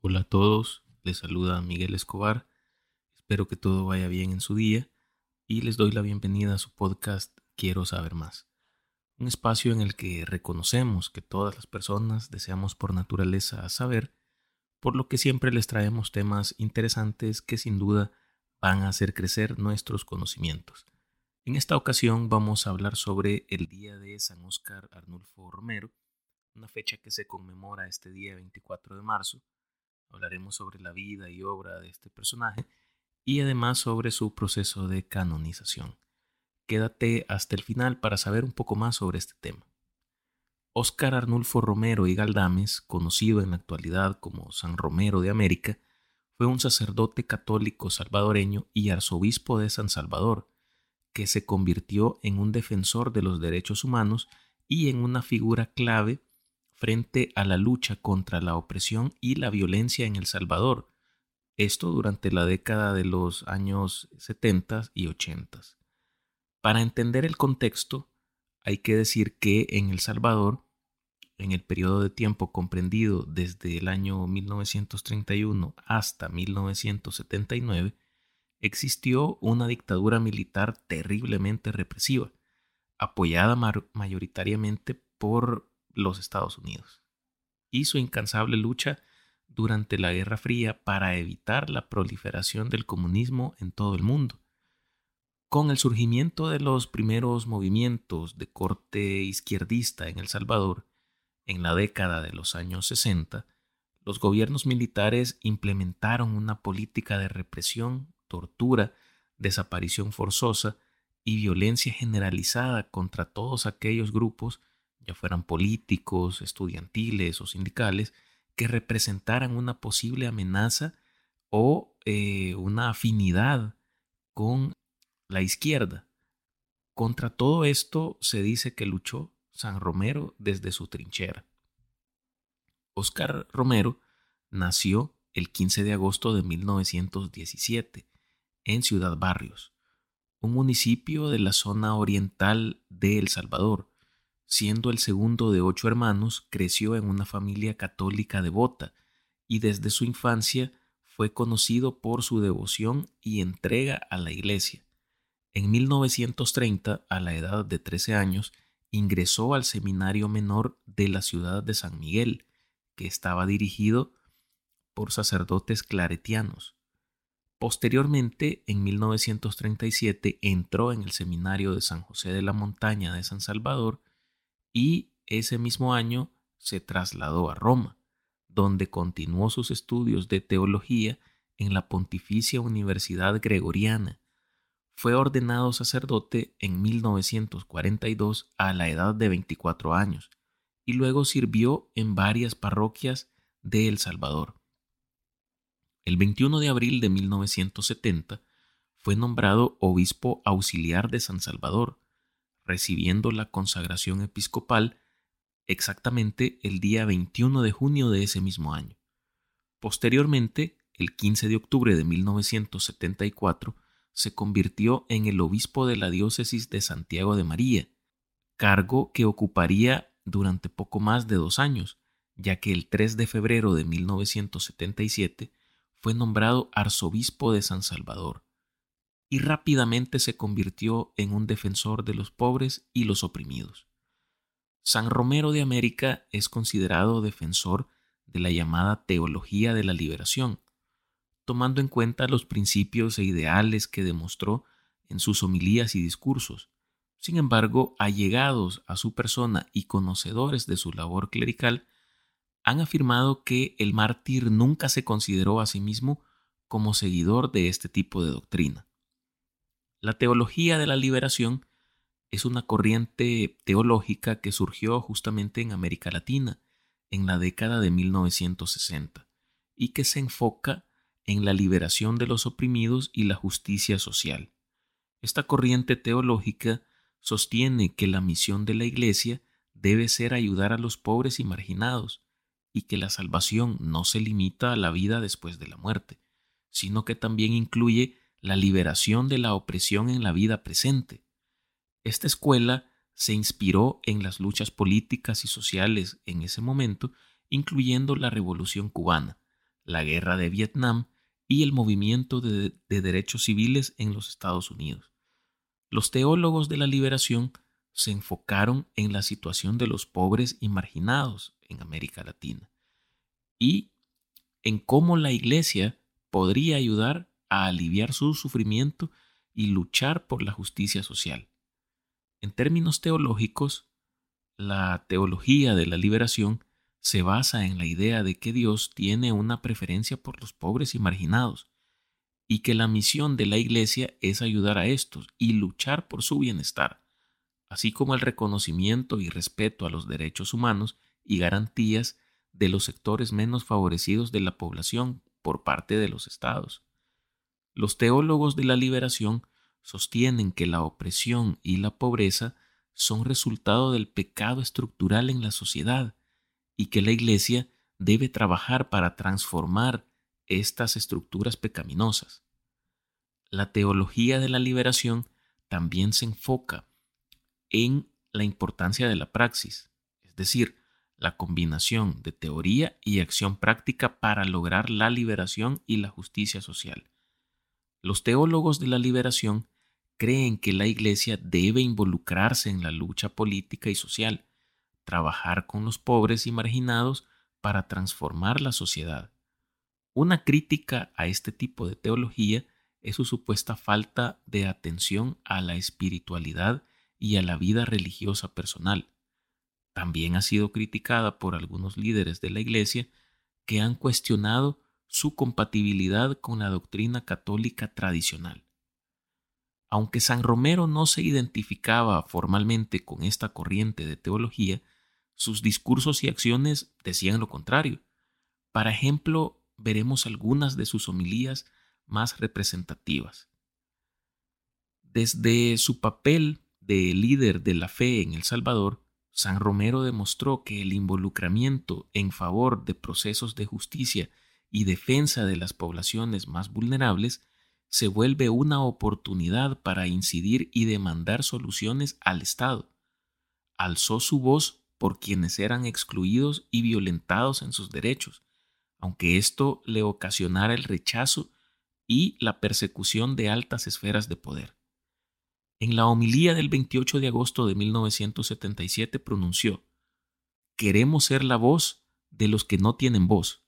Hola a todos, les saluda Miguel Escobar. Espero que todo vaya bien en su día y les doy la bienvenida a su podcast Quiero saber más. Un espacio en el que reconocemos que todas las personas deseamos por naturaleza saber, por lo que siempre les traemos temas interesantes que sin duda van a hacer crecer nuestros conocimientos. En esta ocasión vamos a hablar sobre el Día de San Óscar Arnulfo Romero, una fecha que se conmemora este día 24 de marzo. Hablaremos sobre la vida y obra de este personaje y además sobre su proceso de canonización. Quédate hasta el final para saber un poco más sobre este tema. Óscar Arnulfo Romero y Galdames, conocido en la actualidad como San Romero de América, fue un sacerdote católico salvadoreño y arzobispo de San Salvador, que se convirtió en un defensor de los derechos humanos y en una figura clave frente a la lucha contra la opresión y la violencia en El Salvador, esto durante la década de los años 70 y 80. Para entender el contexto, hay que decir que en El Salvador, en el periodo de tiempo comprendido desde el año 1931 hasta 1979, existió una dictadura militar terriblemente represiva, apoyada mayoritariamente por los Estados Unidos y su incansable lucha durante la Guerra Fría para evitar la proliferación del comunismo en todo el mundo. Con el surgimiento de los primeros movimientos de corte izquierdista en El Salvador, en la década de los años 60, los gobiernos militares implementaron una política de represión, tortura, desaparición forzosa y violencia generalizada contra todos aquellos grupos ya fueran políticos, estudiantiles o sindicales, que representaran una posible amenaza o eh, una afinidad con la izquierda. Contra todo esto se dice que luchó San Romero desde su trinchera. Oscar Romero nació el 15 de agosto de 1917 en Ciudad Barrios, un municipio de la zona oriental de El Salvador, Siendo el segundo de ocho hermanos, creció en una familia católica devota y desde su infancia fue conocido por su devoción y entrega a la Iglesia. En 1930, a la edad de 13 años, ingresó al seminario menor de la ciudad de San Miguel, que estaba dirigido por sacerdotes claretianos. Posteriormente, en 1937, entró en el seminario de San José de la Montaña de San Salvador y ese mismo año se trasladó a Roma, donde continuó sus estudios de teología en la Pontificia Universidad Gregoriana. Fue ordenado sacerdote en 1942 a la edad de 24 años y luego sirvió en varias parroquias de El Salvador. El 21 de abril de 1970 fue nombrado obispo auxiliar de San Salvador, recibiendo la consagración episcopal exactamente el día 21 de junio de ese mismo año. Posteriormente, el 15 de octubre de 1974, se convirtió en el obispo de la diócesis de Santiago de María, cargo que ocuparía durante poco más de dos años, ya que el 3 de febrero de 1977 fue nombrado arzobispo de San Salvador y rápidamente se convirtió en un defensor de los pobres y los oprimidos. San Romero de América es considerado defensor de la llamada teología de la liberación, tomando en cuenta los principios e ideales que demostró en sus homilías y discursos. Sin embargo, allegados a su persona y conocedores de su labor clerical, han afirmado que el mártir nunca se consideró a sí mismo como seguidor de este tipo de doctrina. La teología de la liberación es una corriente teológica que surgió justamente en América Latina en la década de 1960 y que se enfoca en la liberación de los oprimidos y la justicia social. Esta corriente teológica sostiene que la misión de la Iglesia debe ser ayudar a los pobres y marginados, y que la salvación no se limita a la vida después de la muerte, sino que también incluye la liberación de la opresión en la vida presente. Esta escuela se inspiró en las luchas políticas y sociales en ese momento, incluyendo la Revolución cubana, la guerra de Vietnam y el movimiento de, derechos civiles en los Estados Unidos. Los teólogos de la liberación se enfocaron en la situación de los pobres y marginados en América Latina y en cómo la Iglesia podría ayudar a aliviar su sufrimiento y luchar por la justicia social. En términos teológicos, la teología de la liberación se basa en la idea de que Dios tiene una preferencia por los pobres y marginados, y que la misión de la Iglesia es ayudar a estos y luchar por su bienestar, así como el reconocimiento y respeto a los derechos humanos y garantías de los sectores menos favorecidos de la población por parte de los estados. Los teólogos de la liberación sostienen que la opresión y la pobreza son resultado del pecado estructural en la sociedad y que la Iglesia debe trabajar para transformar estas estructuras pecaminosas. La teología de la liberación también se enfoca en la importancia de la praxis, es decir, la combinación de teoría y acción práctica para lograr la liberación y la justicia social. Los teólogos de la liberación creen que la Iglesia debe involucrarse en la lucha política y social, trabajar con los pobres y marginados para transformar la sociedad. Una crítica a este tipo de teología es su supuesta falta de atención a la espiritualidad y a la vida religiosa personal. También ha sido criticada por algunos líderes de la Iglesia que han cuestionado su compatibilidad con la doctrina católica tradicional. Aunque San Romero no se identificaba formalmente con esta corriente de teología, sus discursos y acciones decían lo contrario. Para ejemplo, veremos algunas de sus homilías más representativas. Desde su papel de líder de la fe en El Salvador, San Romero demostró que el involucramiento en favor de procesos de justicia y defensa de las poblaciones más vulnerables se vuelve una oportunidad para incidir y demandar soluciones al Estado. Alzó su voz por quienes eran excluidos y violentados en sus derechos, aunque esto le ocasionara el rechazo y la persecución de altas esferas de poder. En la homilía del 28 de agosto de 1977 pronunció, Queremos ser la voz de los que no tienen voz,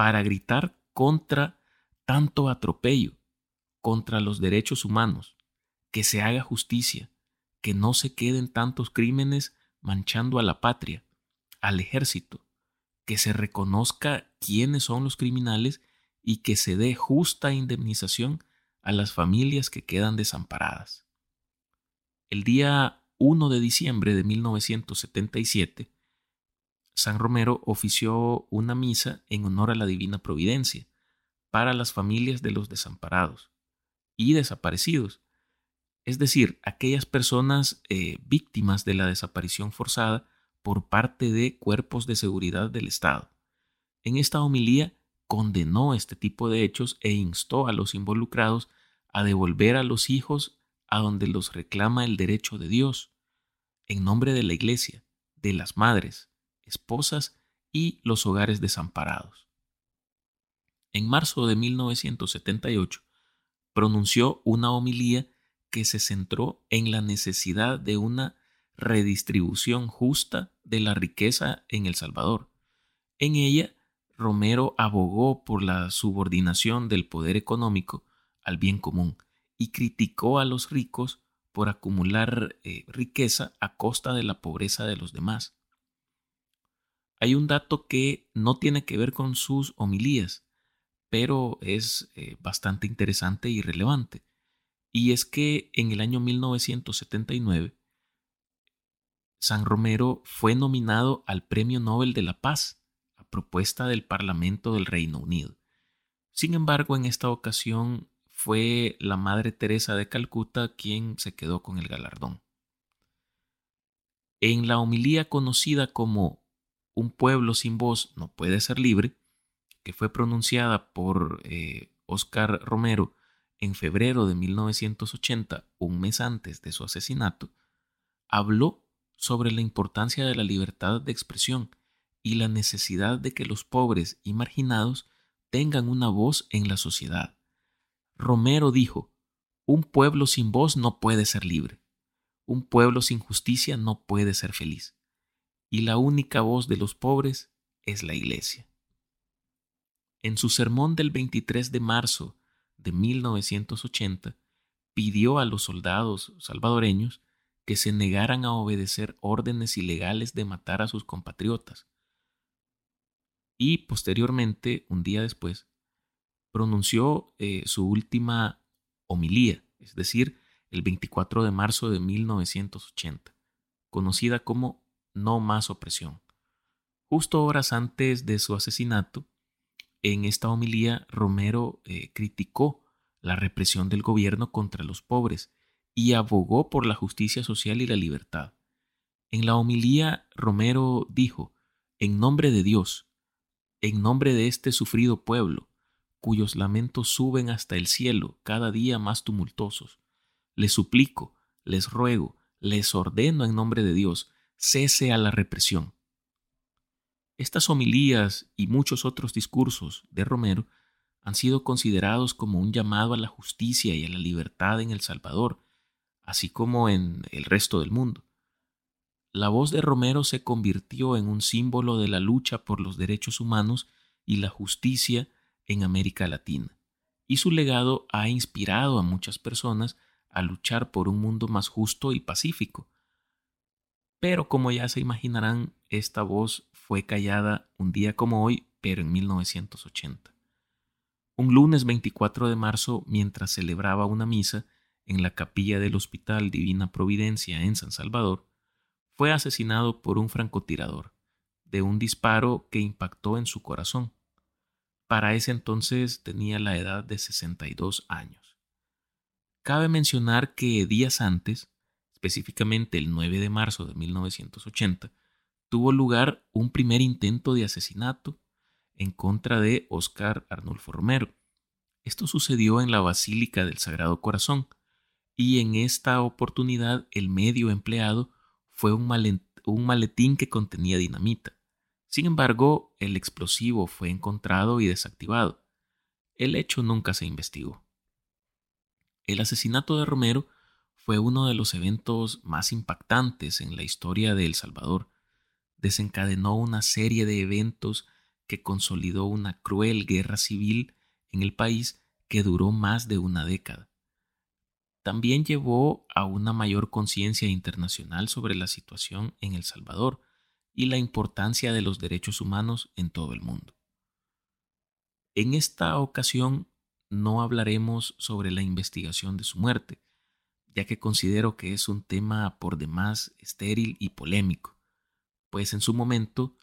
para gritar contra tanto atropello, contra los derechos humanos, que se haga justicia, que no se queden tantos crímenes manchando a la patria, al ejército, que se reconozca quiénes son los criminales y que se dé justa indemnización a las familias que quedan desamparadas. El día 1 de diciembre de 1977, San Romero ofició una misa en honor a la Divina Providencia para las familias de los desamparados y desaparecidos, es decir, aquellas personas eh, víctimas de la desaparición forzada por parte de cuerpos de seguridad del Estado. En esta homilía condenó este tipo de hechos e instó a los involucrados a devolver a los hijos a donde los reclama el derecho de Dios, en nombre de la Iglesia, de las madres, esposas y los hogares desamparados. En marzo de 1978 pronunció una homilía que se centró en la necesidad de una redistribución justa de la riqueza en El Salvador. En ella, Romero abogó por la subordinación del poder económico al bien común y criticó a los ricos por acumular eh, riqueza a costa de la pobreza de los demás. Hay un dato que no tiene que ver con sus homilías, pero es eh, bastante interesante y relevante. Y es que en el año 1979, San Romero fue nominado al Premio Nobel de la Paz a propuesta del Parlamento del Reino Unido. Sin embargo, en esta ocasión fue la Madre Teresa de Calcuta quien se quedó con el galardón. En la homilía conocida como Un pueblo sin voz no puede ser libre, que fue pronunciada por Oscar eh, Romero en febrero de 1980, un mes antes de su asesinato, habló sobre la importancia de la libertad de expresión y la necesidad de que los pobres y marginados tengan una voz en la sociedad. Romero dijo, un pueblo sin voz no puede ser libre. Un pueblo sin justicia no puede ser feliz. Y la única voz de los pobres es la Iglesia. En su sermón del 23 de marzo de 1980, pidió a los soldados salvadoreños que se negaran a obedecer órdenes ilegales de matar a sus compatriotas. Y posteriormente, un día después, pronunció eh, su última homilía, es decir, el 24 de marzo de 1980, conocida como No más opresión. Justo horas antes de su asesinato, en esta homilía, Romero eh, criticó la represión del gobierno contra los pobres y abogó por la justicia social y la libertad. En la homilía, Romero dijo, En nombre de Dios, en nombre de este sufrido pueblo, cuyos lamentos suben hasta el cielo cada día más tumultuosos, les suplico, les ruego, les ordeno en nombre de Dios, cese a la represión. Estas homilías y muchos otros discursos de Romero han sido considerados como un llamado a la justicia y a la libertad en El Salvador, así como en el resto del mundo. La voz de Romero se convirtió en un símbolo de la lucha por los derechos humanos y la justicia en América Latina, y su legado ha inspirado a muchas personas a luchar por un mundo más justo y pacífico. Pero como ya se imaginarán, esta voz fue callada un día como hoy, pero en 1980. Un lunes 24 de marzo, mientras celebraba una misa en la capilla del Hospital Divina Providencia en San Salvador, fue asesinado por un francotirador, de un disparo que impactó en su corazón. Para ese entonces tenía la edad de 62 años. Cabe mencionar que días antes, específicamente el 9 de marzo de 1980, tuvo lugar un primer intento de asesinato en contra de Oscar Arnulfo Romero. Esto sucedió en la Basílica del Sagrado Corazón, y en esta oportunidad el medio empleado fue un, maletín que contenía dinamita. Sin embargo, el explosivo fue encontrado y desactivado. El hecho nunca se investigó. El asesinato de Romero fue uno de los eventos más impactantes en la historia de El Salvador, desencadenó una serie de eventos que consolidó una cruel guerra civil en el país que duró más de una década. También llevó a una mayor conciencia internacional sobre la situación en El Salvador y la importancia de los derechos humanos en todo el mundo. En esta ocasión no hablaremos sobre la investigación de su muerte, ya que considero que es un tema por demás estéril y polémico pues en su momento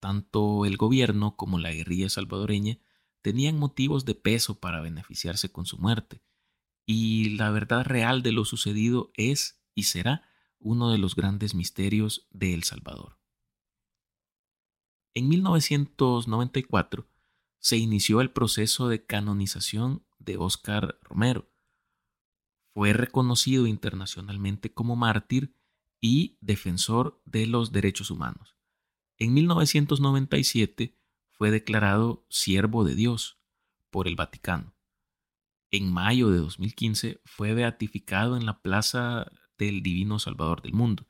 tanto el gobierno como la guerrilla salvadoreña tenían motivos de peso para beneficiarse con su muerte, y la verdad real de lo sucedido es y será uno de los grandes misterios de El Salvador. En 1994 se inició el proceso de canonización de Óscar Romero. Fue reconocido internacionalmente como mártir y defensor de los derechos humanos. En 1997 fue declarado siervo de Dios por el Vaticano. En mayo de 2015 fue beatificado en la Plaza del Divino Salvador del Mundo.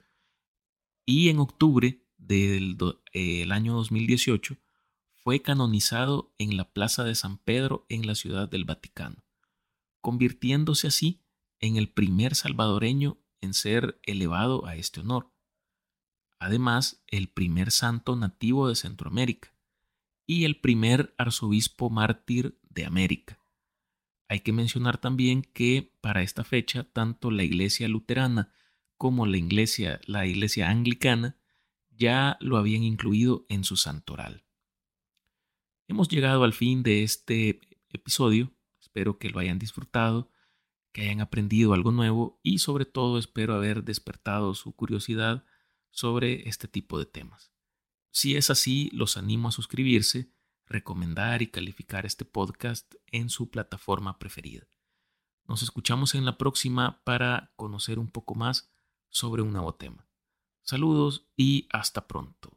Y en octubre del año 2018 fue canonizado en la Plaza de San Pedro en la Ciudad del Vaticano, convirtiéndose así en el primer salvadoreño en ser elevado a este honor. Además, el primer santo nativo de Centroamérica y el primer arzobispo mártir de América. Hay que mencionar también que para esta fecha tanto la iglesia luterana como la iglesia, la iglesia anglicana ya lo habían incluido en su santoral. Hemos llegado al fin de este episodio, espero que lo hayan disfrutado que hayan aprendido algo nuevo y sobre todo espero haber despertado su curiosidad sobre este tipo de temas. Si es así, los animo a suscribirse, recomendar y calificar este podcast en su plataforma preferida. Nos escuchamos en la próxima para conocer un poco más sobre un nuevo tema. Saludos y hasta pronto.